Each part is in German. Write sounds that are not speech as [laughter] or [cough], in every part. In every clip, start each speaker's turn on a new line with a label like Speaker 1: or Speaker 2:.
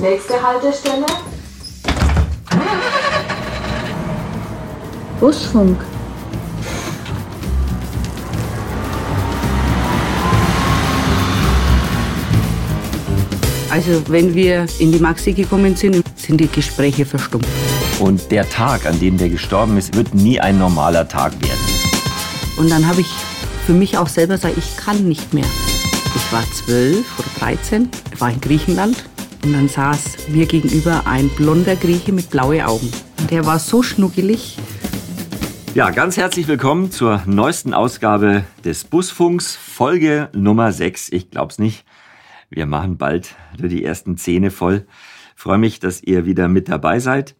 Speaker 1: Nächste Haltestelle.
Speaker 2: Busfunk.
Speaker 3: Also wenn wir in die Maxi gekommen sind, sind die Gespräche verstummt.
Speaker 4: Und der Tag, an dem der gestorben ist, wird nie ein normaler Tag werden.
Speaker 3: Und dann habe ich für mich auch selber gesagt, ich kann nicht mehr. Ich war zwölf oder dreizehn, war in Griechenland und dann saß mir gegenüber ein blonder Grieche mit blauen Augen. Und der war so schnuckelig.
Speaker 4: Ja, ganz herzlich willkommen zur neuesten Ausgabe des Busfunks, Folge Nummer 6. Ich glaub's nicht. Wir machen bald die ersten Zähne voll. Freue mich, dass ihr wieder mit dabei seid.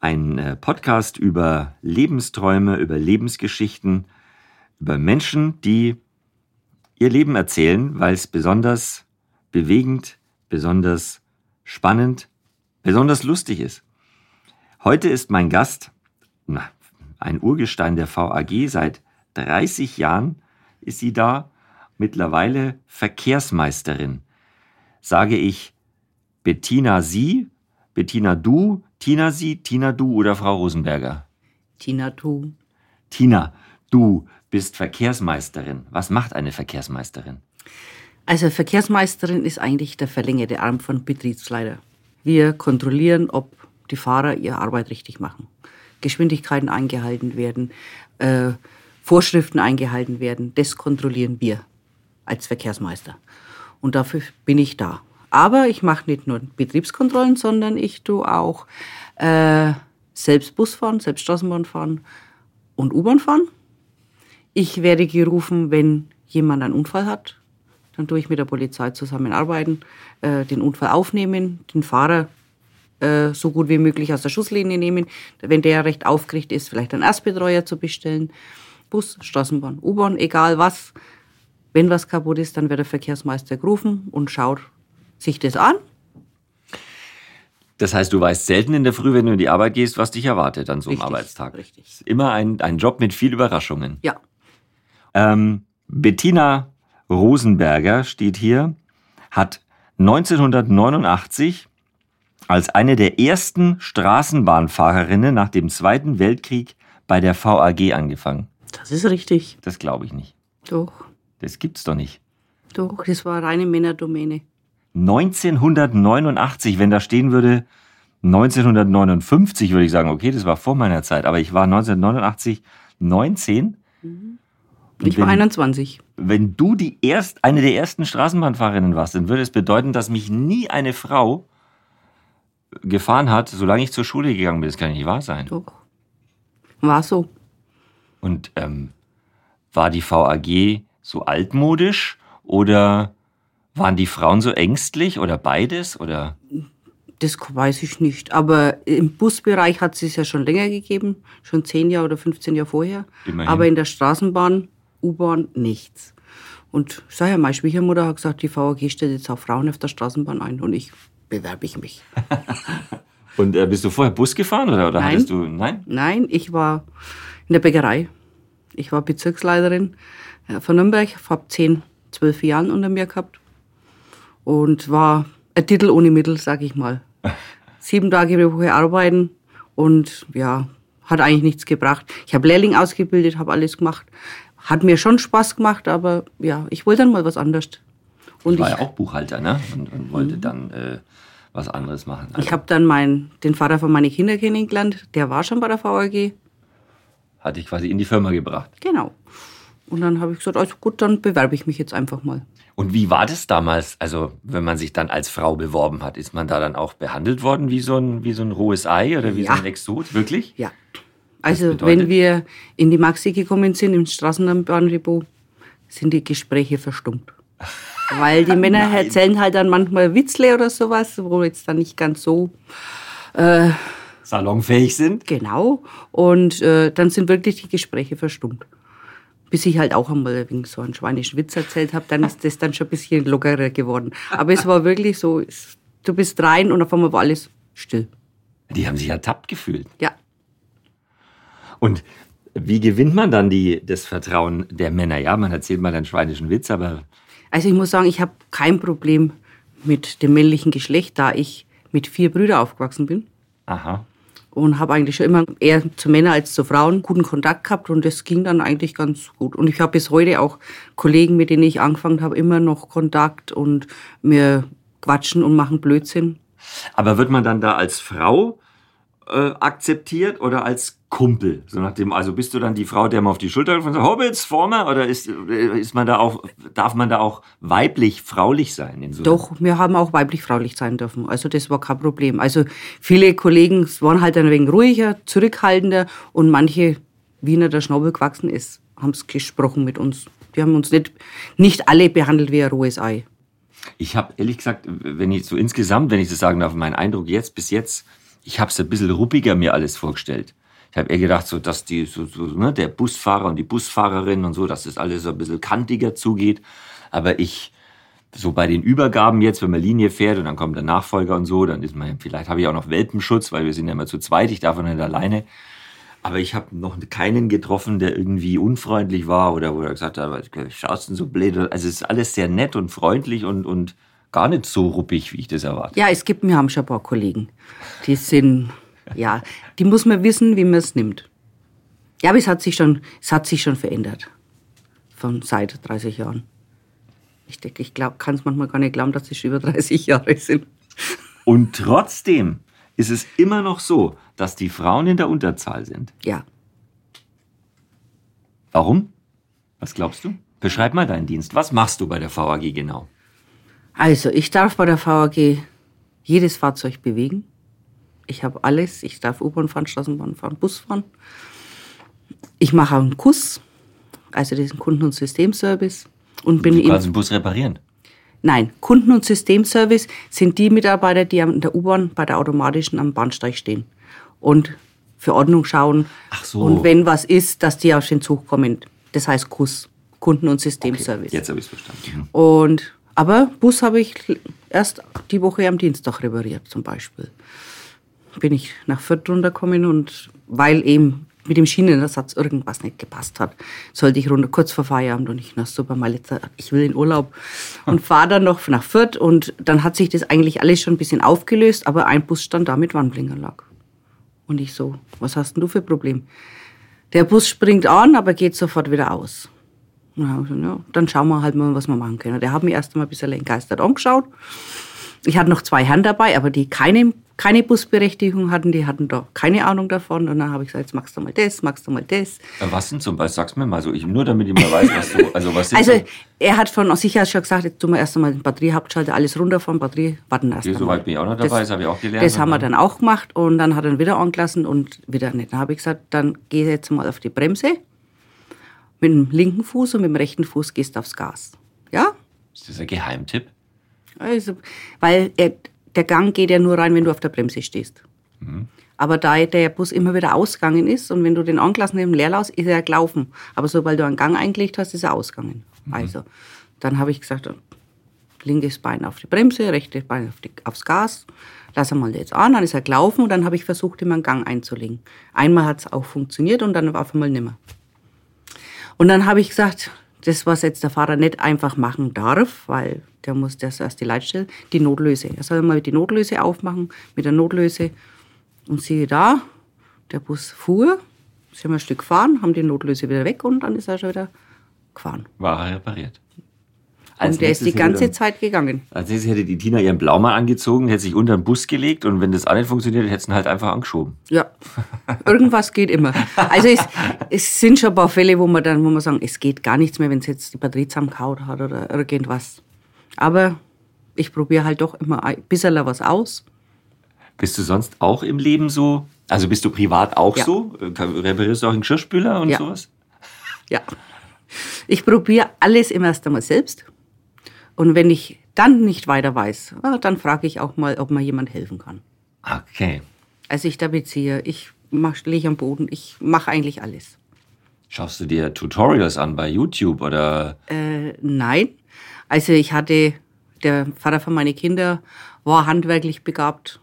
Speaker 4: Ein äh, Podcast über Lebensträume, über Lebensgeschichten, über Menschen, die ihr Leben erzählen, weil es besonders bewegend, besonders spannend, besonders lustig ist. Heute ist mein Gast, na, ein Urgestein der VAG, seit 30 Jahren ist sie da, mittlerweile Verkehrsmeisterin sage ich Bettina Sie, Bettina Du, Tina Sie, Tina Du oder Frau Rosenberger?
Speaker 3: Tina Du.
Speaker 4: Tina, du bist Verkehrsmeisterin. Was macht eine Verkehrsmeisterin?
Speaker 3: Also Verkehrsmeisterin ist eigentlich der verlängerte Arm von Betriebsleiter. Wir kontrollieren, ob die Fahrer ihre Arbeit richtig machen. Geschwindigkeiten eingehalten werden, äh, Vorschriften eingehalten werden. Das kontrollieren wir als Verkehrsmeister. Und dafür bin ich da. Aber ich mache nicht nur Betriebskontrollen, sondern ich tue auch äh, selbst Bus fahren, selbst Straßenbahn fahren und U-Bahn fahren. Ich werde gerufen, wenn jemand einen Unfall hat. Dann tue ich mit der Polizei zusammenarbeiten, äh, den Unfall aufnehmen, den Fahrer äh, so gut wie möglich aus der Schusslinie nehmen. Wenn der recht aufgerichtet ist, vielleicht einen Erstbetreuer zu bestellen. Bus, Straßenbahn, U-Bahn, egal was. Wenn was kaputt ist, dann wird der Verkehrsmeister gerufen und schaut sich das an.
Speaker 4: Das heißt, du weißt selten in der Früh, wenn du in die Arbeit gehst, was dich erwartet an so einem
Speaker 3: Richtig,
Speaker 4: Arbeitstag.
Speaker 3: richtig.
Speaker 4: Ist immer ein, ein Job mit viel Überraschungen.
Speaker 3: Ja,
Speaker 4: Ähm, Bettina Rosenberger steht hier, hat 1989 als eine der ersten Straßenbahnfahrerinnen nach dem Zweiten Weltkrieg bei der VAG angefangen.
Speaker 3: das ist richtig.
Speaker 4: Das glaube ich nicht.
Speaker 3: Doch,
Speaker 4: Das gibt's doch nicht.
Speaker 3: doch, das war reine Männerdomäne.
Speaker 4: 1989, wenn da stehen würde 1959, würde ich sagen, okay, das war vor meiner Zeit, aber ich war 1989 19. Und
Speaker 3: Ich war
Speaker 4: wenn-
Speaker 3: 21.
Speaker 4: Wenn du die erst, eine der ersten Straßenbahnfahrerinnen warst, dann würde es bedeuten, dass mich nie eine Frau gefahren hat, solange ich zur Schule gegangen bin. Das kann nicht wahr sein.
Speaker 3: Doch. War so.
Speaker 4: Und ähm, war die VAG so altmodisch oder waren die Frauen so ängstlich oder beides? Oder
Speaker 3: Das weiß ich nicht. Aber im Busbereich hat es es ja schon länger gegeben. Schon 10 Jahre oder 15 Jahre vorher.
Speaker 4: Immerhin.
Speaker 3: Aber in der Straßenbahn, U-Bahn nichts. Und ja, meine Schwiegermutter hat gesagt, die VAG stellt jetzt auch Frauen auf der Straßenbahn ein. Und ich bewerbe ich mich. [laughs]
Speaker 4: und äh, bist du vorher Bus gefahren oder, oder
Speaker 3: Nein.
Speaker 4: hattest du nein?
Speaker 3: Nein, ich war in der Bäckerei. Ich war Bezirksleiterin äh, von Nürnberg, habe 10, 12 Jahren unter mir gehabt und war ein Titel ohne Mittel, sag ich mal. [laughs] Sieben Tage die Woche arbeiten und ja, hat eigentlich nichts gebracht. Ich habe Lehrling ausgebildet, habe alles gemacht. Hat mir schon Spaß gemacht, aber ja, ich wollte dann mal was anderes. Und
Speaker 4: Ich war
Speaker 3: ich, Mhm.
Speaker 4: ja auch Buchhalter, ne? Und, und wollte dann äh, was anderes machen. Also
Speaker 3: ich habe dann mein, den Vater von meinen Kindern kennengelernt. Der war schon bei der VAG.
Speaker 4: hatte ich quasi in die Firma gebracht.
Speaker 3: Genau. Und dann habe ich gesagt, also gut, dann bewerbe ich mich jetzt einfach mal.
Speaker 4: Und wie war das damals? Also, wenn man sich dann als Frau beworben hat, ist man da dann auch behandelt worden wie so ein, wie so ein rohes Ei oder wie
Speaker 3: Ja.
Speaker 4: so ein Exot? Wirklich?
Speaker 3: Ja. Also wenn wir in die Maxi gekommen sind, im Straßenbahndepot, sind die Gespräche verstummt. [laughs] Weil die Männer
Speaker 4: Nein.
Speaker 3: erzählen halt dann manchmal Witzle oder sowas, wo jetzt dann nicht ganz so
Speaker 4: Salonfähig sind?
Speaker 3: genau. Und äh, dann sind wirklich die Gespräche verstummt. Bis ich halt auch einmal wegen so einen schweinischen Witz erzählt habe, dann ist das dann schon ein bisschen lockerer geworden. Aber es war wirklich so, du bist rein und auf einmal war alles still.
Speaker 4: Die haben sich ertappt gefühlt.
Speaker 3: Ja.
Speaker 4: Und wie gewinnt man dann die, das Vertrauen der Männer? Ja, man erzählt mal einen schweinischen Witz, aber
Speaker 3: Also ich muss sagen, ich habe kein Problem mit dem männlichen Geschlecht, da ich mit vier Brüdern aufgewachsen bin.
Speaker 4: Aha.
Speaker 3: Und habe eigentlich schon immer eher zu Männern als zu Frauen guten Kontakt gehabt und das ging dann eigentlich ganz gut. Und ich habe bis heute auch Kollegen, mit denen ich angefangen habe, immer noch Kontakt und wir quatschen und machen Blödsinn.
Speaker 4: Aber wird man dann da als Frau äh, akzeptiert oder als Kumpel? So nach dem, also bist du dann die Frau, der mal auf die Schulter und sagt, Hobbits, Former? Oder ist, äh, ist man da auch, darf man da auch weiblich, fraulich sein? In so
Speaker 3: Doch, wir haben auch weiblich-fraulich sein dürfen. Also das war kein Problem. Also viele Kollegen waren halt ein wenig ruhiger, zurückhaltender und manche, wie ihnen der Schnabel gewachsen ist, haben es gesprochen mit uns. Die haben uns nicht, nicht alle behandelt wie ein rohes Ei.
Speaker 4: Ich habe ehrlich gesagt, wenn ich so insgesamt, wenn ich das sagen darf, mein Eindruck jetzt bis jetzt, ich habe es ein bisschen ruppiger mir alles vorgestellt. Ich habe eher gedacht, so, dass die, so, so, ne, der Busfahrer und die Busfahrerin und so, dass das alles so ein bisschen kantiger zugeht. Aber ich, so bei den Übergaben jetzt, wenn man Linie fährt und dann kommt der Nachfolger und so, dann ist man, vielleicht habe ich auch noch Welpenschutz, weil wir sind ja immer zu zweit, ich darf nicht alleine. Aber ich habe noch keinen getroffen, der irgendwie unfreundlich war oder wo er gesagt hat, schaust denn so blöd? Also es ist alles sehr nett und freundlich und, und gar nicht so ruppig, wie ich das erwarte.
Speaker 3: Ja, es gibt, wir haben schon ein paar Kollegen, die sind, ja, die muss man wissen, wie man es nimmt. Ja, aber es hat sich schon, es hat sich schon verändert. Von seit 30 Jahren. Ich denke, ich kann es manchmal gar nicht glauben, dass es schon über 30 Jahre sind.
Speaker 4: Und trotzdem ist es immer noch so, dass die Frauen in der Unterzahl sind.
Speaker 3: Ja.
Speaker 4: Warum? Was glaubst du? Beschreib mal deinen Dienst. Was machst du bei der VAG genau?
Speaker 3: Also, ich darf bei der VAG jedes Fahrzeug bewegen. Ich habe alles. Ich darf U-Bahn fahren, Straßenbahn fahren, Bus fahren. Ich mache auch einen Kuss, also diesen Kunden- und Systemservice. Und bin
Speaker 4: du kannst den Bus reparieren?
Speaker 3: Nein, Kunden- und Systemservice sind die Mitarbeiter, die in der U-Bahn bei der automatischen am Bahnsteig stehen und für Ordnung schauen.
Speaker 4: Ach so.
Speaker 3: Und wenn was ist, dass die auf den Zug kommen. Das heißt KUS, Kunden- und Systemservice.
Speaker 4: Okay, jetzt habe ich es verstanden.
Speaker 3: Und, aber Bus habe ich erst die Woche am Dienstag repariert zum Beispiel. Bin ich nach Fürth runtergekommen und weil eben mit dem Schienenersatz irgendwas nicht gepasst hat, sollte ich runter kurz vor Feierabend und ich na super mal letzter, ich will in Urlaub und fahre dann noch nach Fürth und dann hat sich das eigentlich alles schon ein bisschen aufgelöst, aber ein Bus stand da mit Warnblinkerlack. Und ich so, was hast denn du für ein Problem? Der Bus springt an, aber geht sofort wieder aus. Dann, gesagt, ja, dann schauen wir halt mal, was wir machen können. Der hat mich erst einmal ein bisschen entgeistert angeschaut. Ich hatte noch zwei Herren dabei, aber die keine, keine Busberechtigung hatten, die hatten da keine Ahnung davon. Und dann habe ich gesagt, jetzt machst du mal das, machst du mal das.
Speaker 4: Was denn zum Beispiel? Sag's mir mal so, ich, nur damit ich mal weiß, was du, also was
Speaker 3: Also er hat von sich aus schon gesagt, jetzt tun wir erst einmal den Batteriehauptschalter, alles runterfahren, Batterie, warten erst
Speaker 4: okay. Soweit bin ich auch noch dabei, das, das habe ich auch gelernt.
Speaker 3: Das haben wir dann auch gemacht und dann hat er ihn wieder angelassen und wieder nicht. Dann habe ich gesagt, dann geh jetzt mal auf die Bremse. Mit dem linken Fuß und mit dem rechten Fuß gehst du aufs Gas. Ja?
Speaker 4: Ist das ein Geheimtipp?
Speaker 3: Also, weil er, der Gang geht ja nur rein, wenn du auf der Bremse stehst. Mhm. Aber da der Bus immer wieder ausgegangen ist und wenn du den angelassen hast im Leerlauf, ist er gelaufen. Aber sobald du einen Gang eingelegt hast, ist er ausgegangen. Mhm. Also, dann habe ich gesagt, linkes Bein auf die Bremse, rechtes Bein auf die, aufs Gas. Lass mal jetzt an, dann ist er gelaufen und dann habe ich versucht, ihm einen Gang einzulegen. Einmal hat es auch funktioniert und dann auf einmal nimmer. Und dann habe ich gesagt, das, was jetzt der Fahrer nicht einfach machen darf, weil der muss das erst die Leitstelle, die Notlöse. Er soll mal die Notlöse aufmachen mit der Notlöse. Und siehe da, der Bus fuhr, sind wir ein Stück gefahren, haben die Notlöse wieder weg und dann ist er schon wieder gefahren.
Speaker 4: War er repariert.
Speaker 3: Als und der ist die ganze dann, Zeit gegangen.
Speaker 4: Als nächstes hätte die Tina ihren Blaumann angezogen, hätte sich unter den Bus gelegt und wenn das auch nicht funktioniert, hätte sie ihn halt einfach angeschoben.
Speaker 3: Ja, [laughs] irgendwas geht immer. Also es, es, sind schon ein paar Fälle, wo man dann wo man sagen, es geht gar nichts mehr, wenn es jetzt die Batterie zusammengehauen hat oder irgendwas. Aber ich probiere halt doch immer ein bisschen was aus.
Speaker 4: Bist du sonst auch im Leben so? Also bist du privat auch ja. so? Reparierst du auch einen Geschirrspüler und
Speaker 3: ja.
Speaker 4: sowas?
Speaker 3: Ja. Ich probiere alles immer erst einmal selbst. Und wenn ich dann nicht weiter weiß, ah, dann frage ich auch mal, ob mir jemand helfen kann.
Speaker 4: Okay.
Speaker 3: Also ich da beziehe, ich lege am Boden, ich mache eigentlich alles.
Speaker 4: Schaust du dir Tutorials an bei YouTube oder?
Speaker 3: Äh, nein. Also ich hatte, der Vater von meinen Kindern war handwerklich begabt.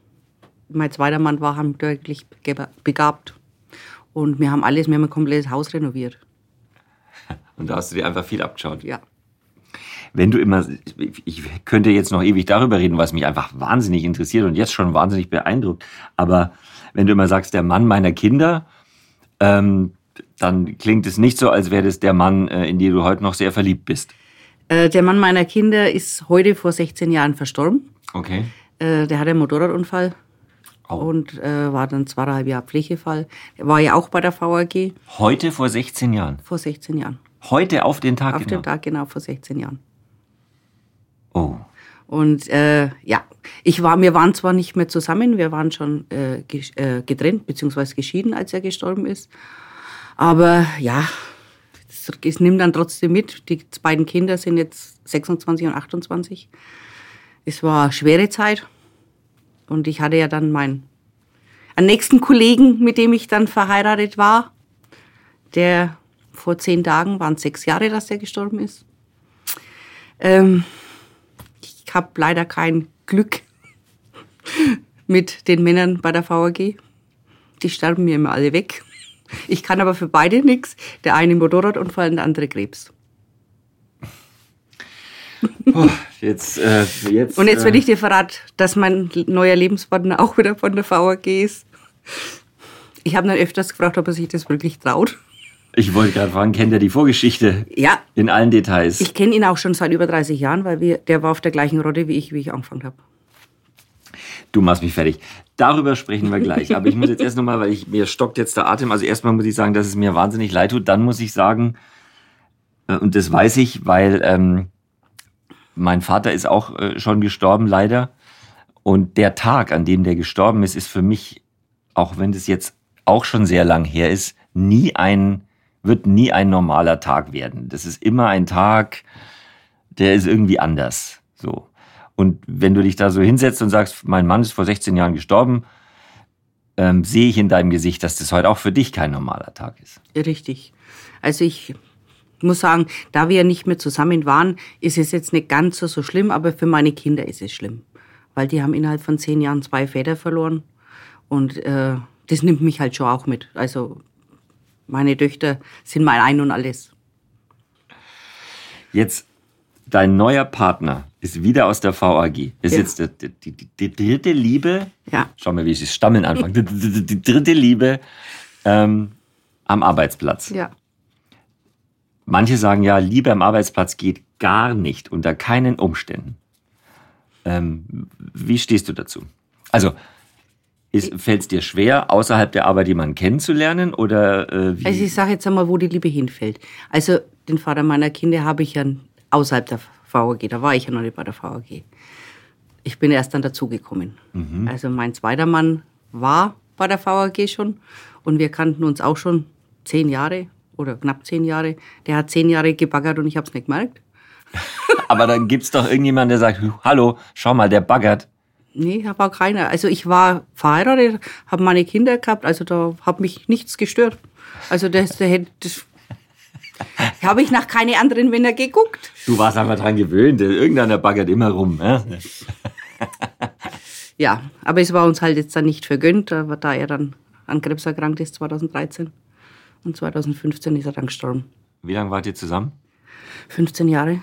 Speaker 3: Mein zweiter Mann war handwerklich begabt. Und wir haben alles, wir haben ein komplettes Haus renoviert. [laughs]
Speaker 4: Und da hast du dir einfach viel abgeschaut?
Speaker 3: Ja.
Speaker 4: Wenn du immer, ich könnte jetzt noch ewig darüber reden, was mich einfach wahnsinnig interessiert und jetzt schon wahnsinnig beeindruckt, aber wenn du immer sagst, der Mann meiner Kinder, ähm, dann klingt es nicht so, als wäre das der Mann, äh, in den du heute noch sehr verliebt bist.
Speaker 3: Äh, der Mann meiner Kinder ist heute vor 16 Jahren verstorben.
Speaker 4: Okay.
Speaker 3: Äh, der hatte einen Motorradunfall
Speaker 4: Oh.
Speaker 3: und war dann zweieinhalb Jahre Pflegefall. Er war ja auch bei der VAG
Speaker 4: Heute vor 16 Jahren.
Speaker 3: vor 16 Jahren.
Speaker 4: Heute auf den Tag
Speaker 3: Auf
Speaker 4: genau.
Speaker 3: den Tag genau vor 16 Jahren.
Speaker 4: Oh.
Speaker 3: Und äh, ja, ich war, wir waren zwar nicht mehr zusammen, wir waren schon äh, äh, getrennt bzw. geschieden, als er gestorben ist. Aber ja, es, es nimmt dann trotzdem mit. Die beiden Kinder sind jetzt 26 und 28. Es war schwere Zeit. Und ich hatte ja dann meinen einen nächsten Kollegen, mit dem ich dann verheiratet war. Der vor zehn Tagen waren sechs Jahre, dass der gestorben ist. Ähm, ich habe leider kein Glück [laughs] mit den Männern bei der VAG. Die sterben mir immer alle weg. Ich kann aber für beide nichts. Der eine Motorradunfall und der andere Krebs.
Speaker 4: Puh, jetzt, äh, jetzt.
Speaker 3: Und jetzt, wenn
Speaker 4: äh,
Speaker 3: ich dir verrate, dass mein neuer Lebenspartner auch wieder von der VAG ist. Ich habe dann öfters gefragt, ob er sich das wirklich traut.
Speaker 4: Ich wollte gerade fragen, kennt er die Vorgeschichte?
Speaker 3: Ja,
Speaker 4: In allen Details.
Speaker 3: ich kenne ihn auch schon seit über 30 Jahren, weil wir, der war auf der gleichen Rotte wie ich, wie ich angefangen habe.
Speaker 4: Du machst mich fertig. Darüber sprechen wir gleich. Aber ich muss jetzt erst nochmal, weil ich, mir stockt jetzt der Atem. Also erstmal muss ich sagen, dass es mir wahnsinnig leid tut. Dann muss ich sagen, äh, und das weiß ich, weil ähm, mein Vater ist auch äh, schon gestorben, leider. Und der Tag, an dem der gestorben ist, ist für mich, auch wenn das jetzt auch schon sehr lang her ist, nie ein, wird nie ein normaler Tag werden. Das ist immer ein Tag, der ist irgendwie anders. So. Und wenn du dich da so hinsetzt und sagst, mein Mann ist vor 16 Jahren gestorben, ähm, sehe ich in deinem Gesicht, dass das heute auch für dich kein normaler Tag ist.
Speaker 3: Richtig. Also ich muss sagen, da wir nicht mehr zusammen waren, ist es jetzt nicht ganz so, so schlimm, aber für meine Kinder ist es schlimm. Weil die haben innerhalb von zehn Jahren zwei Väter verloren. Und äh, das nimmt mich halt schon auch mit. Also meine Töchter sind mein Ein und Alles.
Speaker 4: Jetzt, dein neuer Partner ist wieder aus der VAG. Ist
Speaker 3: Ja.
Speaker 4: jetzt die, die, die, dritte Liebe,
Speaker 3: Ja.
Speaker 4: schau mal, wie ich das Stammeln anfange, die, die, die dritte Liebe ähm, am Arbeitsplatz.
Speaker 3: Ja.
Speaker 4: Manche sagen ja, Liebe am Arbeitsplatz geht gar nicht, unter keinen Umständen. Ähm, wie stehst du dazu? Also, fällt es dir schwer, außerhalb der Arbeit jemanden kennenzulernen? Oder äh, wie?
Speaker 3: Also ich sage jetzt einmal, wo die Liebe hinfällt. Also den Vater meiner Kinder habe ich ja außerhalb der VAG, da war ich ja noch nicht bei der VAG. Ich bin erst dann dazugekommen. Also mein zweiter Mann war bei der VAG schon und wir kannten uns auch schon zehn Jahre oder knapp zehn Jahre. Der hat zehn Jahre gebaggert und ich habe es nicht gemerkt. [laughs]
Speaker 4: Aber dann gibt's doch irgendjemanden, der sagt, hallo, schau mal, der baggert.
Speaker 3: Nee, war keiner. Also ich war verheiratet, habe meine Kinder gehabt, also da hat mich nichts gestört. Also das, das, [laughs] das habe ich nach keine anderen Männer geguckt.
Speaker 4: Du warst einfach dran gewöhnt, irgendeiner baggert immer rum. Ne? [laughs]
Speaker 3: Ja, aber es war uns halt jetzt dann nicht vergönnt, da da er dann an Krebs erkrankt ist 2013. Und 2015 ist er dann gestorben.
Speaker 4: Wie lange wart ihr zusammen?
Speaker 3: 15 Jahre,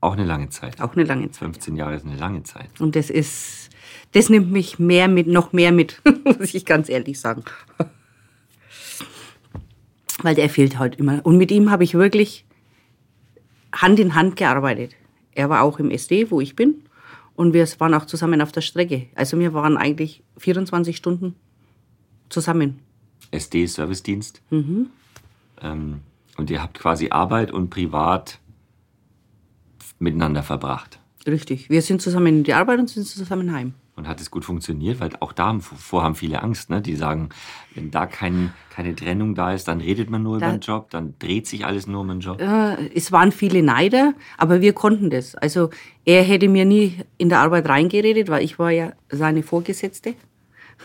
Speaker 4: Auch eine lange Zeit.
Speaker 3: auch eine lange Zeit.
Speaker 4: 15 Jahre ist eine lange Zeit.
Speaker 3: Und das ist, das nimmt mich mehr mit, noch mehr mit, [laughs] muss ich ganz ehrlich sagen. Weil der fehlt halt immer. Und mit ihm habe ich wirklich Hand in Hand gearbeitet. Er war auch im SD, wo ich bin. Und wir waren auch zusammen auf der Strecke. Also wir waren eigentlich 24 Stunden zusammen.
Speaker 4: SD Servicedienst. Ähm, und ihr habt quasi Arbeit und Privat miteinander verbracht.
Speaker 3: Richtig. Wir sind zusammen in die Arbeit und sind zusammen heim.
Speaker 4: Und hat es gut funktioniert? Weil auch davor haben viele Angst. Ne? Die sagen, wenn da kein, keine Trennung da ist, dann redet man nur über
Speaker 3: Da-
Speaker 4: den Job, dann dreht sich alles nur um den Job.
Speaker 3: Äh, es waren viele Neider, aber wir konnten das. Also er hätte mir nie in der Arbeit reingeredet, weil ich war ja seine Vorgesetzte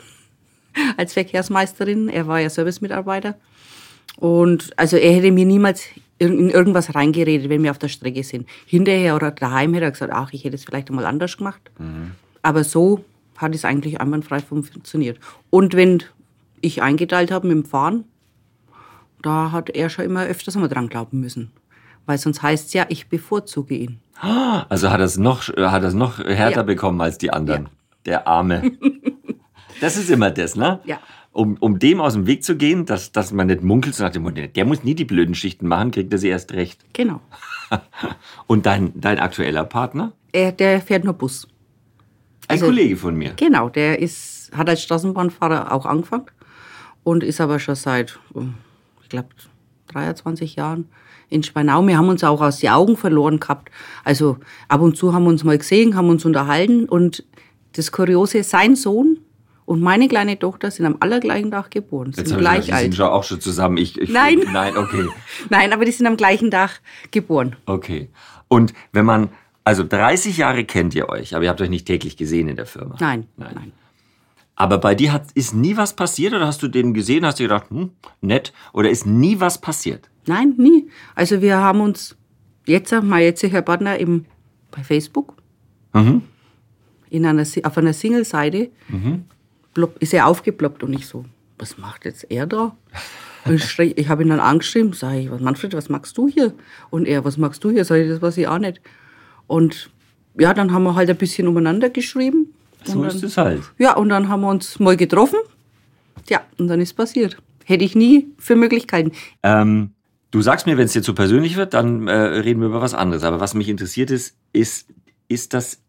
Speaker 3: [laughs] als Verkehrsmeisterin. Er war ja Servicemitarbeiter. Und also er hätte mir niemals in irgendwas reingeredet, wenn wir auf der Strecke sind. Hinterher oder daheim hätte er gesagt, ach, ich hätte es vielleicht einmal anders gemacht. Aber so hat es eigentlich einwandfrei funktioniert. Und wenn ich eingeteilt habe mit dem Fahren, da hat er schon immer öfters mal dran glauben müssen. weil sonst heißt es ja, ich bevorzuge ihn. [gasps]
Speaker 4: Also hat er es noch, hat es noch härter
Speaker 3: Ja.
Speaker 4: bekommen als die anderen.
Speaker 3: Ja.
Speaker 4: Der Arme. [laughs] das ist immer das, ne?
Speaker 3: Ja.
Speaker 4: Um, um dem aus dem Weg zu gehen, dass, dass man nicht munkelt, nach dem Motto, der muss nie die blöden Schichten machen, kriegt er sie erst recht.
Speaker 3: Genau. [laughs]
Speaker 4: Und dein, dein aktueller Partner?
Speaker 3: Er, der fährt nur Bus.
Speaker 4: Ein
Speaker 3: Also-
Speaker 4: Kollege von mir.
Speaker 3: Genau, der ist, hat als Straßenbahnfahrer auch angefangen und ist aber schon seit, oh, ich glaube, 23 Jahren in Speinau. Wir haben uns auch aus den Augen verloren gehabt. Also ab und zu haben wir uns mal gesehen, haben uns unterhalten und das Kuriose, sein Sohn und meine kleine Tochter sind am allergleichen Tag geboren, sind
Speaker 4: hab ich
Speaker 3: gleich
Speaker 4: gedacht, die sind
Speaker 3: alt.
Speaker 4: auch schon zusammen. Ich, ich,
Speaker 3: Nein.
Speaker 4: Nein, okay. [laughs]
Speaker 3: Nein, aber die sind am gleichen Tag geboren.
Speaker 4: Okay. Und wenn man, also 30 Jahre kennt ihr euch, aber ihr habt euch nicht täglich gesehen in der Firma.
Speaker 3: Nein,
Speaker 4: Nein.
Speaker 3: nein.
Speaker 4: Aber bei dir hat, ist nie was passiert oder hast du den gesehen, hast du gedacht, hm, nett, oder ist nie was passiert?
Speaker 3: Nein, nie. Also wir haben uns jetzt, mein jetziger Partner im, bei Facebook, in einer, auf einer Single-Seite, plopp- ist er aufgeploppt und ich so, was macht jetzt er da? Ich ich habe ihn dann angeschrieben, sage ich, was, Manfred, was machst du hier? Und er, was machst du hier? Sag ich, das weiß ich auch nicht. Und ja, dann haben wir halt ein bisschen umeinander geschrieben.
Speaker 4: So
Speaker 3: und
Speaker 4: ist
Speaker 3: dann,
Speaker 4: es halt.
Speaker 3: Ja, und dann haben wir uns mal getroffen. Ja, und dann ist passiert. Hätte ich nie für Möglichkeiten.
Speaker 4: Ähm, du sagst mir, wenn es dir zu persönlich wird, dann äh, reden wir über was anderes. Aber was mich interessiert ist, ist, ist das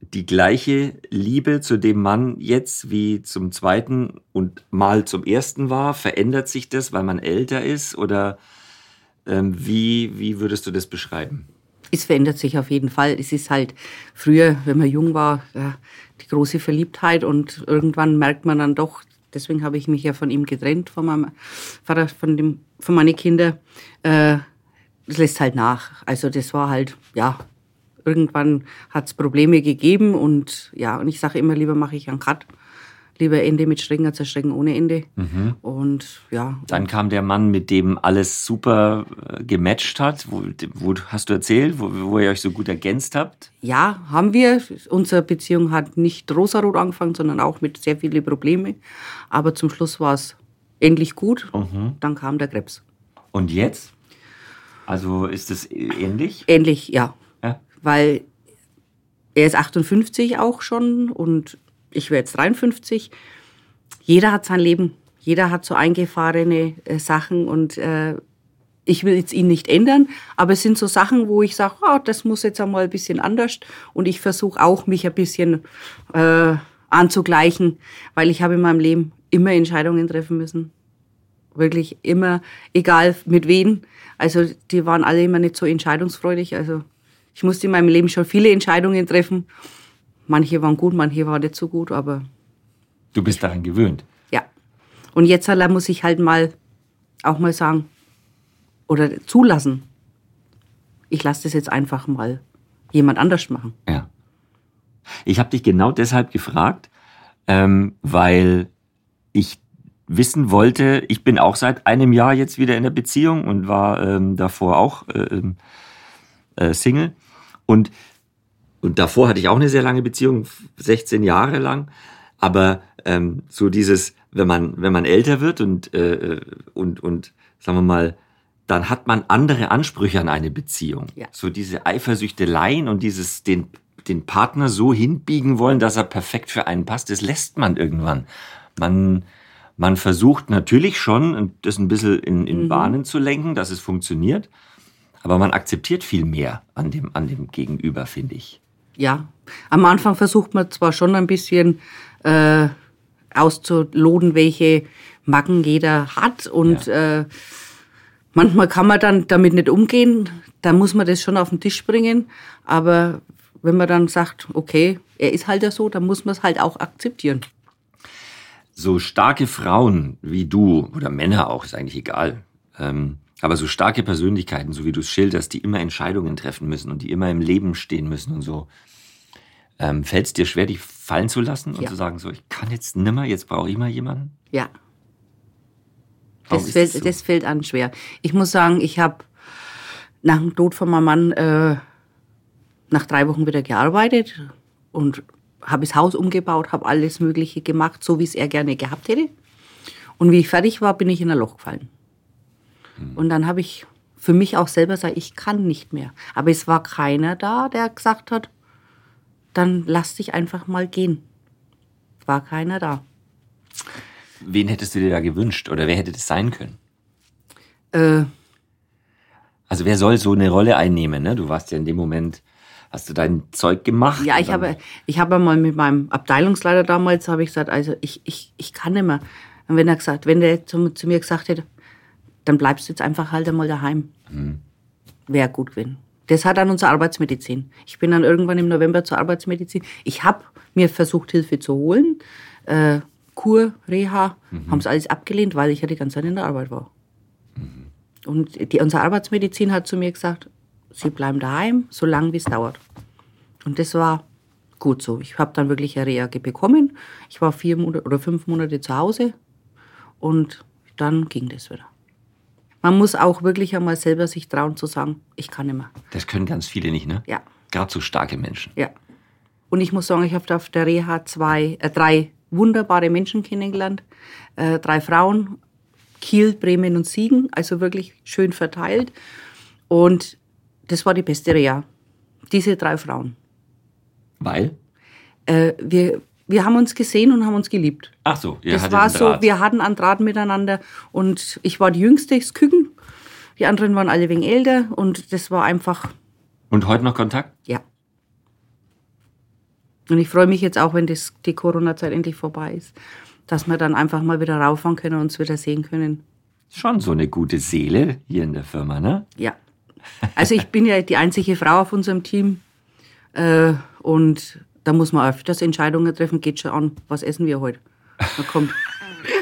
Speaker 4: die gleiche Liebe zu dem Mann jetzt wie zum zweiten und mal zum ersten war? Verändert sich das, weil man älter ist? Oder ähm, wie, wie würdest du das beschreiben?
Speaker 3: Es verändert sich auf jeden Fall. Es ist halt früher, wenn man jung war, die große Verliebtheit und irgendwann merkt man dann doch, deswegen habe ich mich ja von ihm getrennt, von meinem Vater, von, dem, von meinen Kindern. Äh, das lässt halt nach. Also das war halt, ja, irgendwann hat es Probleme gegeben und ja, und ich sage immer, lieber mache ich einen Cut. Lieber Ende mit Strecken als ein Strecken ohne Ende. Und ja,
Speaker 4: Dann kam der Mann, mit dem alles super äh, gematcht hat. Wo, wo hast du erzählt, wo, wo ihr euch so gut ergänzt habt?
Speaker 3: Ja, haben wir. Unsere Beziehung hat nicht rosarot angefangen, sondern auch mit sehr vielen Problemen. Aber zum Schluss war es endlich gut. Dann kam der Krebs.
Speaker 4: Und jetzt? Also ist es ähnlich?
Speaker 3: Ähnlich, ja. Weil er ist 58 auch schon und ich werde jetzt 53. Jeder hat sein Leben. Jeder hat so eingefahrene äh, Sachen und äh, ich will jetzt ihn nicht ändern, aber es sind so Sachen, wo ich sage, ah, das muss jetzt einmal ein bisschen anders und ich versuche auch, mich ein bisschen äh, anzugleichen, weil ich habe in meinem Leben immer Entscheidungen treffen müssen. Wirklich immer, egal mit wen. Also die waren alle immer nicht so entscheidungsfreudig. Also ich musste in meinem Leben schon viele Entscheidungen treffen. Manche waren gut, manche waren nicht so gut, aber
Speaker 4: Du bist daran gewöhnt.
Speaker 3: ja. Und jetzt allein muss ich halt mal auch mal sagen oder zulassen. Ich lasse das jetzt einfach mal jemand anders machen.
Speaker 4: Ja. Ich habe dich genau deshalb gefragt, ähm, weil ich wissen wollte, ich bin auch seit einem Jahr jetzt wieder in der Beziehung und war ähm, davor auch äh, ähm, äh, Single. Und, und davor hatte ich auch eine sehr lange Beziehung, 16 Jahre lang. Aber ähm, so dieses, wenn man, wenn man älter wird und, äh, und, und sagen wir mal, dann hat man andere Ansprüche an eine Beziehung.
Speaker 3: Ja.
Speaker 4: So diese Eifersüchteleien und dieses den, den Partner so hinbiegen wollen, dass er perfekt für einen passt, das lässt man irgendwann. Man, man versucht natürlich schon, das ein bisschen in, in Bahnen zu lenken, dass es funktioniert. Aber man akzeptiert viel mehr an dem, an dem Gegenüber, finde ich.
Speaker 3: Ja, am Anfang versucht man zwar schon ein bisschen äh, auszuloten, welche Macken jeder hat und äh, manchmal kann man dann damit nicht umgehen, dann muss man das schon auf den Tisch bringen, aber wenn man dann sagt, okay, er ist halt ja so, dann muss man es halt auch akzeptieren.
Speaker 4: so starke Frauen wie du oder Männer auch, ist eigentlich egal. Ähm, aber so starke Persönlichkeiten, so wie du es schilderst, die immer Entscheidungen treffen müssen und die immer im Leben stehen müssen und so. Ähm, Fällt es dir schwer, dich fallen zu lassen und
Speaker 3: Ja.
Speaker 4: zu sagen, so, ich kann jetzt nimmer, jetzt brauche ich mal jemanden?
Speaker 3: Ja.
Speaker 4: Warum
Speaker 3: Das fällt,
Speaker 4: das so?
Speaker 3: das fällt an schwer. Ich muss sagen, ich habe nach dem Tod von meinem Mann äh, nach drei Wochen wieder gearbeitet und habe das Haus umgebaut, habe alles Mögliche gemacht, so wie es er gerne gehabt hätte. Und wie ich fertig war, bin ich in ein Loch gefallen.
Speaker 4: Hm.
Speaker 3: Und dann habe ich für mich auch selber sage, ich kann nicht mehr. Aber es war keiner da, der gesagt hat, dann lass dich einfach mal gehen. War keiner da.
Speaker 4: Wen hättest du dir da gewünscht oder wer hätte das sein können?
Speaker 3: Äh,
Speaker 4: Also wer soll so eine Rolle einnehmen? Ne? Du warst ja in dem Moment, hast du dein Zeug gemacht?
Speaker 3: ja, ich habe, ich habe mal mit meinem Abteilungsleiter damals, habe ich gesagt, also ich, ich, ich kann nicht mehr. Und wenn er gesagt, wenn der zu, zu mir gesagt hätte, dann bleibst du jetzt einfach halt einmal daheim. Wäre gut gewesen. Das hat dann unsere Arbeitsmedizin. Ich bin dann irgendwann im November zur Arbeitsmedizin. Ich habe mir versucht, Hilfe zu holen. Äh, Kur, Reha, haben es alles abgelehnt, weil ich ja die ganze Zeit in der Arbeit war. Und die, unsere Arbeitsmedizin hat zu mir gesagt, Sie bleiben daheim, so lange wie es dauert. Und das war gut so. Ich habe dann wirklich eine Reha bekommen. Ich war vier Monate oder fünf Monate zu Hause und dann ging das wieder. Man muss auch wirklich einmal selber sich trauen zu sagen, ich kann nicht mehr.
Speaker 4: Das können ganz viele nicht, ne?
Speaker 3: Ja.
Speaker 4: Gerade so starke Menschen.
Speaker 3: Ja. Und ich muss sagen, ich habe auf der Reha zwei, äh, drei wunderbare Menschen kennengelernt. Äh, drei Frauen, Kiel, Bremen und Siegen, also wirklich schön verteilt. Und das war die beste Reha. Diese drei Frauen.
Speaker 4: Weil?
Speaker 3: Äh, wir, wir haben uns gesehen und haben uns geliebt.
Speaker 4: Ach so, ihr
Speaker 3: das war so, wir hatten einen Draht miteinander und ich war die Jüngste, das Küken. Die anderen waren alle wegen älter und das war einfach,
Speaker 4: Und heute noch Kontakt?
Speaker 3: ja. Und ich freue mich jetzt auch, wenn das, die Corona-Zeit endlich vorbei ist, dass wir dann einfach mal wieder rauffahren können und uns wieder sehen können.
Speaker 4: Schon so eine gute Seele hier in der Firma, ne?
Speaker 3: Ja. Also ich bin ja die einzige Frau auf unserem Team äh, und da muss man öfters Entscheidungen treffen. Geht schon an, was essen wir heute? Da kommt.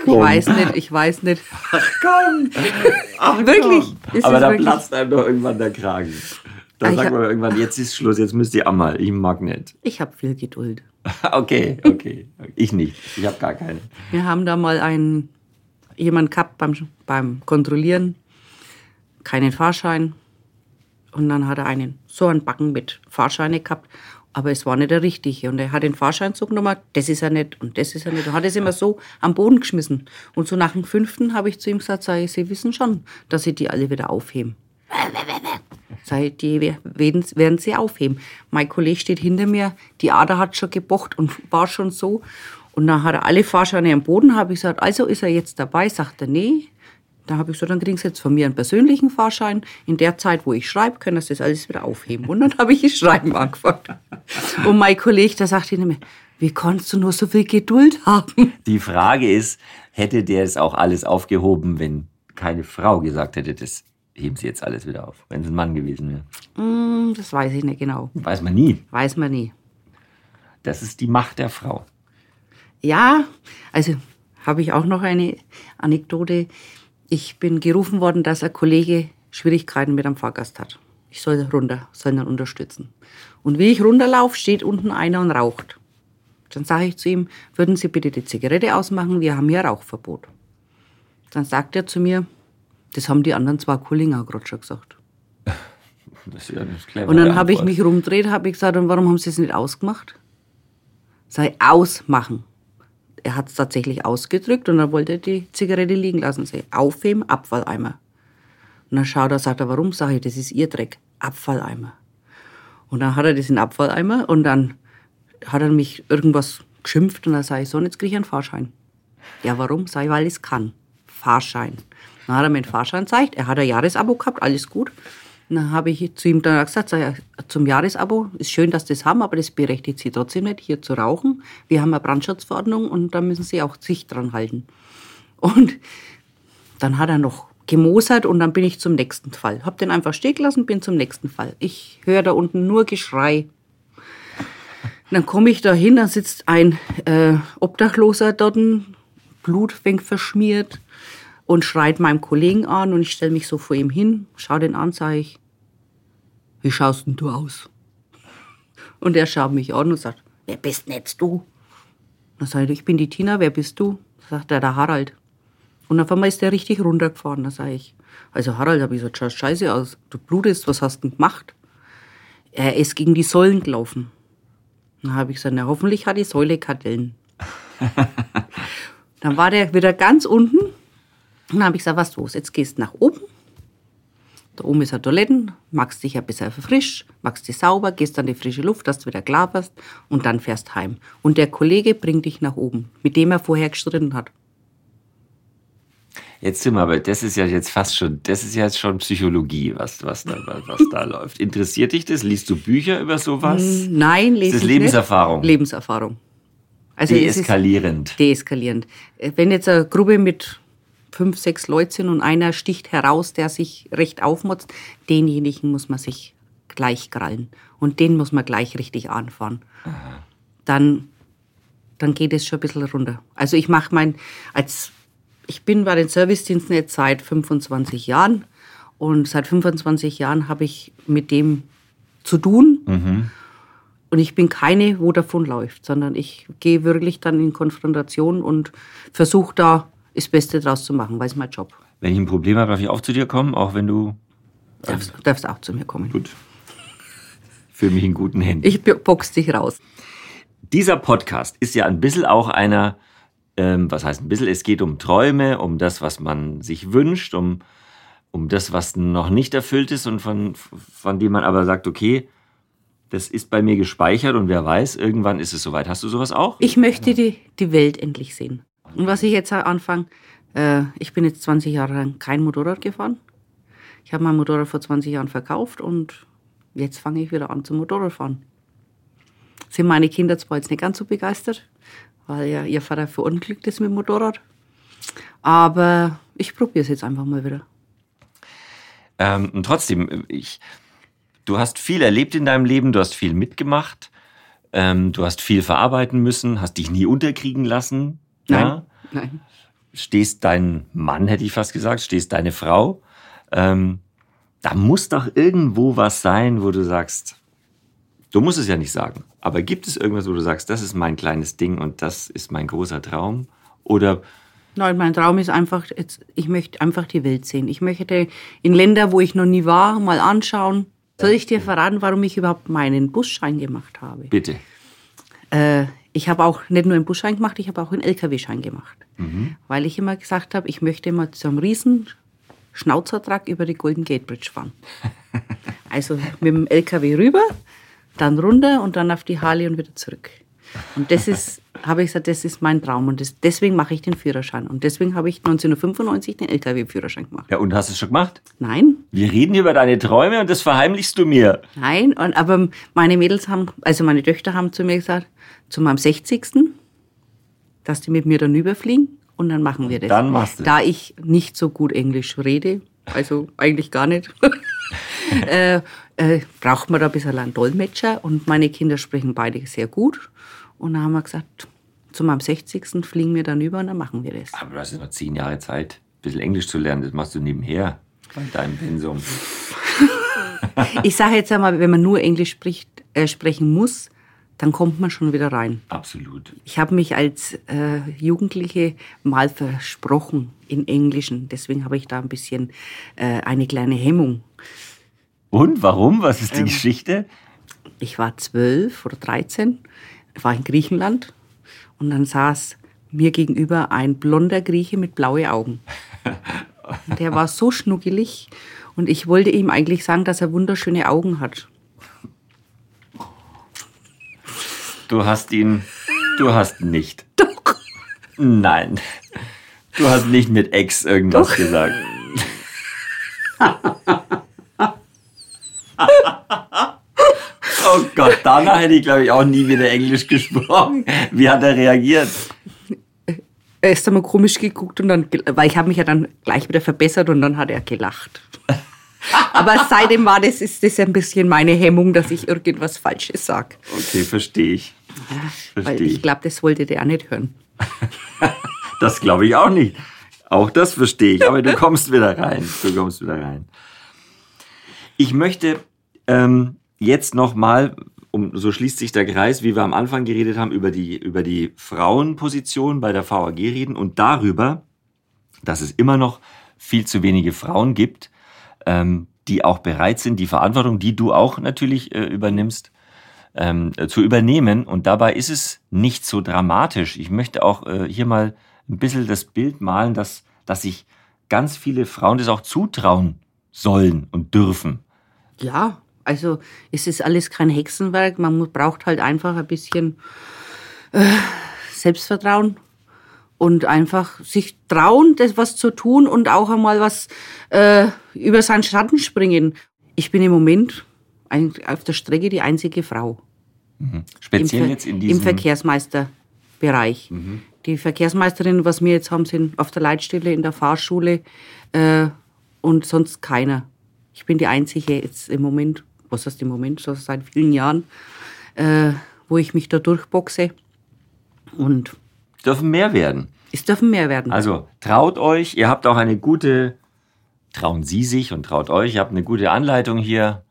Speaker 3: Ich weiß nicht, ich weiß nicht.
Speaker 4: Komm! Ach,
Speaker 3: Wirklich? Ist
Speaker 4: Aber da
Speaker 3: wirklich?
Speaker 4: platzt einem doch irgendwann der Kragen. Da
Speaker 3: Ah, ich
Speaker 4: sagt man irgendwann, jetzt ist Schluss, jetzt müsst ihr einmal. Ich mag nicht.
Speaker 3: Ich habe viel Geduld. [laughs]
Speaker 4: Okay, okay. Ich nicht. Ich habe gar keine.
Speaker 3: Wir haben da mal einen, jemand gehabt beim, beim Kontrollieren, keinen Fahrschein. Und dann hat er einen, so einen Backen mit Fahrscheine gehabt. Aber es war nicht der richtige. Und er hat den Fahrscheinzug genommen, das ist er nicht und das ist er nicht. Und hat es immer so am Boden geschmissen. Und so nach dem fünften habe ich zu ihm gesagt, sag ich, Sie wissen schon, dass Sie die alle wieder aufheben. Ich, die werden, werden sie aufheben. Mein Kollege steht hinter mir, die Ader hat schon gebocht und war schon so. Und dann hat er alle Fahrscheine am Boden, habe ich gesagt, also ist er jetzt dabei? Sagt er, nee. Da habe ich gesagt, dann kriegen Sie jetzt von mir einen persönlichen Fahrschein. In der Zeit, wo ich schreibe, können Sie das alles wieder aufheben. Und dann habe ich das Schreiben angefangen. Und mein Kollege, der sagt hinter mir, wie kannst du nur so viel Geduld haben?
Speaker 4: Die Frage ist, hätte der es auch alles aufgehoben, wenn keine Frau gesagt hätte, das heben Sie jetzt alles wieder auf, wenn es ein Mann gewesen wäre?
Speaker 3: Hm, das weiß ich nicht genau.
Speaker 4: Weiß man nie.
Speaker 3: Weiß man nie.
Speaker 4: Das ist die Macht der Frau.
Speaker 3: Ja, also habe ich auch noch eine Anekdote. Ich bin gerufen worden, dass ein Kollege Schwierigkeiten mit einem Fahrgast hat. Ich soll runter, soll ihn unterstützen. Und wie ich runterlaufe, steht unten einer und raucht. Dann sage ich zu ihm, würden Sie bitte die Zigarette ausmachen, wir haben hier Rauchverbot. Dann sagt er zu mir, das haben die anderen zwei Kollegen auch gerade schon gesagt. [laughs]
Speaker 4: Ja
Speaker 3: Und dann habe ich mich rumgedreht, habe ich gesagt, und warum haben Sie es nicht ausgemacht? Sei ausmachen. Er hat es tatsächlich ausgedrückt und dann wollte er die Zigarette liegen lassen. Sei aufheben, Abfalleimer. Und dann schaut er, sagt er, warum? Sag ich, das ist Ihr Dreck. Abfalleimer. Und dann hat er das in den Abfalleimer und dann hat er mich irgendwas geschimpft und dann sage ich, so, und jetzt kriege ich einen Fahrschein. Ja, warum? Sag ich, weil ich es kann. Fahrschein. Dann hat er mir den Fahrschein gezeigt. Er hat ein Jahresabo gehabt, alles gut. Dann habe ich zu ihm dann gesagt, zum Jahresabo ist schön, dass Sie das haben, aber das berechtigt Sie trotzdem nicht, hier zu rauchen. Wir haben eine Brandschutzverordnung und da müssen Sie auch sich dran halten. Und dann hat er noch gemosert und dann bin ich zum nächsten Fall. Hab den einfach stehen gelassen, bin zum nächsten Fall. Ich höre da unten nur Geschrei. Dann komme ich da hin, da sitzt ein äh, Obdachloser dort, Blut verschmiert und schreit meinem Kollegen an und ich stelle mich so vor ihm hin, schau den an, sage ich, wie schaust denn du aus? Und er schaut mich an und sagt, wer bist denn jetzt du? Dann sage ich, ich bin die Tina, wer bist du? Sagt er, der Harald. Und auf einmal ist der richtig runtergefahren. Da sage ich, also Harald, hab ich gesagt, schau scheiße aus. Du blutest, was hast du denn gemacht? Er ist gegen die Säulen gelaufen. Dann habe ich gesagt, na hoffentlich hat die Säule Kartellen. [laughs] dann war der wieder ganz unten. Und dann habe ich gesagt, was los? Jetzt gehst du nach oben, Da oben ist eine Toiletten, machst dich ein bisschen frisch, machst dich sauber, gehst an die frische Luft, dass du wieder klar wirst und dann fährst heim. Und der Kollege bringt dich nach oben, mit dem er vorher gestritten hat.
Speaker 4: Jetzt sind wir aber, das ist ja jetzt fast schon, das ist ja jetzt schon Psychologie, was, was, da, was da [laughs] läuft. Interessiert dich das? Liest du Bücher über sowas?
Speaker 3: Nein, lese
Speaker 4: Ist das
Speaker 3: ich
Speaker 4: Lebenserfahrung?
Speaker 3: Nicht. Lebenserfahrung. Also es ist
Speaker 4: Deeskalierend.
Speaker 3: deeskalierend. Wenn jetzt eine Gruppe mit fünf, sechs Leuten sind und einer sticht heraus, der sich recht aufmotzt, denjenigen muss man sich gleich krallen. Und den muss man gleich richtig anfahren. Dann, dann geht es schon ein bisschen runter. Also ich mache mein, als, ich bin bei den Servicediensten jetzt seit 25 Jahren und seit 25 Jahren habe ich mit dem zu tun. Und ich bin keine, wo davon läuft, sondern ich gehe wirklich dann in Konfrontation und versuche da das Beste draus zu machen, weil es mein Job.
Speaker 4: Wenn ich ein Problem habe, darf ich auch zu dir kommen, auch wenn du.
Speaker 3: Darfst, darfst auch zu mir kommen.
Speaker 4: Gut. Fühle mich in guten Händen.
Speaker 3: Ich box dich raus.
Speaker 4: Dieser Podcast ist ja ein bisschen auch einer, ähm, was heißt ein bisschen, es geht um Träume, um das, was man sich wünscht, um, um das, was noch nicht erfüllt ist und von, von dem man aber sagt, okay, das ist bei mir gespeichert und wer weiß, irgendwann ist es soweit. Hast du sowas auch?
Speaker 3: Ich möchte die, die Welt endlich sehen. Und was ich jetzt anfange, äh, ich bin jetzt 20 Jahre lang kein Motorrad gefahren. Ich habe mein Motorrad vor 20 Jahren verkauft und jetzt fange ich wieder an zum Motorradfahren. Sind meine Kinder zwar jetzt nicht ganz so begeistert, weil ja ihr Vater verunglückt ist mit dem Motorrad. Aber ich probiere es jetzt einfach mal wieder.
Speaker 4: Ähm, und trotzdem, ich, du hast viel erlebt in deinem Leben, du hast viel mitgemacht, ähm, du hast viel verarbeiten müssen, hast dich nie unterkriegen lassen.
Speaker 3: Nein.
Speaker 4: Ja?
Speaker 3: Nein.
Speaker 4: Stehst dein Mann, hätte ich fast gesagt, stehst deine Frau. Ähm, da muss doch irgendwo was sein, wo du sagst, du musst es ja nicht sagen, aber gibt es irgendwas, wo du sagst, das ist mein kleines Ding und das ist mein großer Traum? Oder
Speaker 3: Nein, mein Traum ist einfach, jetzt, ich möchte einfach die Welt sehen. Ich möchte in Länder, wo ich noch nie war, mal anschauen. Soll ich dir verraten, warum ich überhaupt meinen Busschein gemacht habe?
Speaker 4: bitte?
Speaker 3: Äh, ich habe auch nicht nur einen Busschein gemacht, ich habe auch einen LKW-Schein gemacht. Weil ich immer gesagt habe, ich möchte mal zu einem riesen Schnauzertrag über die Golden Gate Bridge fahren. [laughs] also mit dem LKW rüber, dann runter und dann auf die Harley und wieder zurück. Und das ist, [laughs] habe ich gesagt, das ist mein Traum und das, deswegen mache ich den Führerschein. Und deswegen habe ich 1995 den LKW-Führerschein gemacht.
Speaker 4: Ja, und hast du es schon gemacht?
Speaker 3: Nein,
Speaker 4: Wir reden über deine Träume und das verheimlichst du mir.
Speaker 3: Nein, und, aber meine Mädels haben, also meine Töchter haben zu mir gesagt, zu meinem 60. dass die mit mir dann überfliegen und dann machen wir das.
Speaker 4: Dann machst du
Speaker 3: Da ich nicht so gut Englisch rede, also eigentlich gar nicht, [laughs] äh, äh, braucht man da ein bisschen einen Dolmetscher und meine Kinder sprechen beide sehr gut. Und dann haben wir gesagt, zu meinem 60. fliegen wir dann über und dann machen wir das.
Speaker 4: Aber du hast ja noch zehn Jahre Zeit, ein bisschen Englisch zu lernen. Das machst du nebenher bei deinem Pensum. [laughs]
Speaker 3: Ich sage jetzt einmal, wenn man nur Englisch spricht, äh, sprechen muss, dann kommt man schon wieder rein.
Speaker 4: Absolut.
Speaker 3: Ich habe mich als äh, Jugendliche mal versprochen in Englischen. Deswegen habe ich da ein bisschen äh, eine kleine Hemmung.
Speaker 4: Und warum? Was ist die Geschichte?
Speaker 3: Ich war zwölf oder dreizehn, war in Griechenland und dann saß mir gegenüber ein blonder Grieche mit blauen Augen. Und [laughs] Der war so schnuckelig und ich wollte ihm eigentlich sagen, dass er wunderschöne Augen hat.
Speaker 4: Du hast ihn. Du hast nicht. [laughs]
Speaker 3: Doch.
Speaker 4: Nein. Du hast nicht mit Ex irgendwas
Speaker 3: Doch.
Speaker 4: gesagt. oh Gott, danach hätte ich, glaube ich, auch nie wieder Englisch gesprochen. Wie hat er reagiert?
Speaker 3: Er ist einmal komisch geguckt und dann, weil ich habe mich ja dann gleich wieder verbessert und dann hat er gelacht. Aber seitdem war das, ist das ein bisschen meine Hemmung, dass ich irgendwas Falsches sage.
Speaker 4: Okay, verstehe ich.
Speaker 3: Weil ich glaube, das wollte der auch nicht hören. [laughs]
Speaker 4: Das glaube ich auch nicht. Auch das verstehe ich, aber du kommst wieder rein. Du kommst wieder rein. Ich möchte ähm, jetzt nochmal, um, so schließt sich der Kreis, wie wir am Anfang geredet haben, über die, über die Frauenposition bei der VAG reden und darüber, dass es immer noch viel zu wenige Frauen gibt, ähm, die auch bereit sind, die Verantwortung, die du auch natürlich äh, übernimmst, ähm, äh, zu übernehmen. Und dabei ist es nicht so dramatisch. Ich möchte auch äh, hier mal ein bisschen das Bild malen, dass, dass sich ganz viele Frauen das auch zutrauen, sollen und dürfen.
Speaker 3: Ja, also es ist alles kein Hexenwerk. Man braucht halt einfach ein bisschen äh, Selbstvertrauen und einfach sich trauen, das was zu tun und auch einmal was äh, über seinen Schatten springen. Ich bin im Moment auf der Strecke die einzige Frau.
Speaker 4: Mhm. Speziell
Speaker 3: Im,
Speaker 4: jetzt in diesem
Speaker 3: Im Verkehrsmeisterbereich. Mhm. Die Verkehrsmeisterinnen, was wir jetzt haben, sind auf der Leitstelle in der Fahrschule äh, und sonst keiner. Ich bin die einzige jetzt im Moment, was heißt im Moment, so seit vielen Jahren, äh, wo ich mich da durchboxe. Und
Speaker 4: dürfen mehr werden.
Speaker 3: Es dürfen mehr werden.
Speaker 4: Also traut euch, ihr habt auch eine gute, trauen Sie sich und traut euch, ihr habt eine gute Anleitung hier.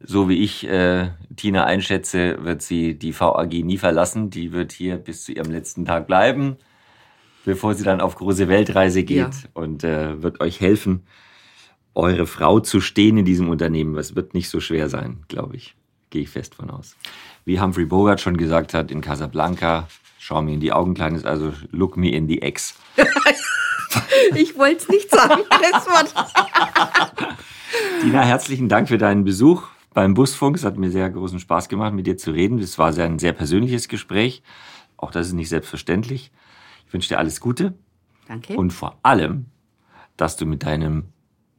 Speaker 4: So wie ich äh, Tina einschätze, wird sie die VAG nie verlassen. Die wird hier bis zu ihrem letzten Tag bleiben, bevor sie dann auf große Weltreise geht ja. und äh, wird euch helfen, eure Frau zu stehen in diesem Unternehmen. Das wird nicht so schwer sein, glaube ich. Gehe ich fest von aus. Wie Humphrey Bogart schon gesagt hat in Casablanca, schau mir in die Augen, Kleines, also look me in the Ex. [laughs]
Speaker 3: ich wollte es nicht sagen.
Speaker 4: Dina, [laughs] herzlichen Dank für deinen Besuch beim Busfunk. Es hat mir sehr großen Spaß gemacht, mit dir zu reden. Es war sehr, ein sehr persönliches Gespräch. Auch das ist nicht selbstverständlich. Ich wünsche dir alles Gute.
Speaker 3: Danke.
Speaker 4: Und vor allem, dass du mit deinem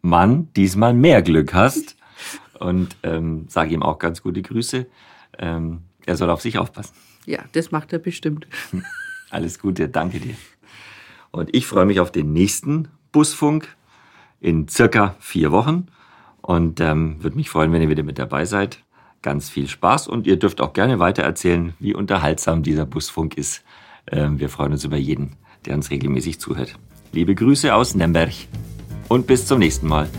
Speaker 4: Mann diesmal mehr Glück hast. [laughs] Und ähm, sage ihm auch ganz gute Grüße. Ähm, er soll auf sich aufpassen.
Speaker 3: Ja, das macht er bestimmt. [laughs]
Speaker 4: Alles Gute, danke dir. Und ich freue mich auf den nächsten Busfunk in circa vier Wochen und ähm, würde mich freuen, wenn ihr wieder mit dabei seid. Ganz viel Spaß und ihr dürft auch gerne weiter erzählen, wie unterhaltsam dieser Busfunk ist. Ähm, wir freuen uns über jeden, der uns regelmäßig zuhört. Liebe Grüße aus Nemberg und bis zum nächsten Mal.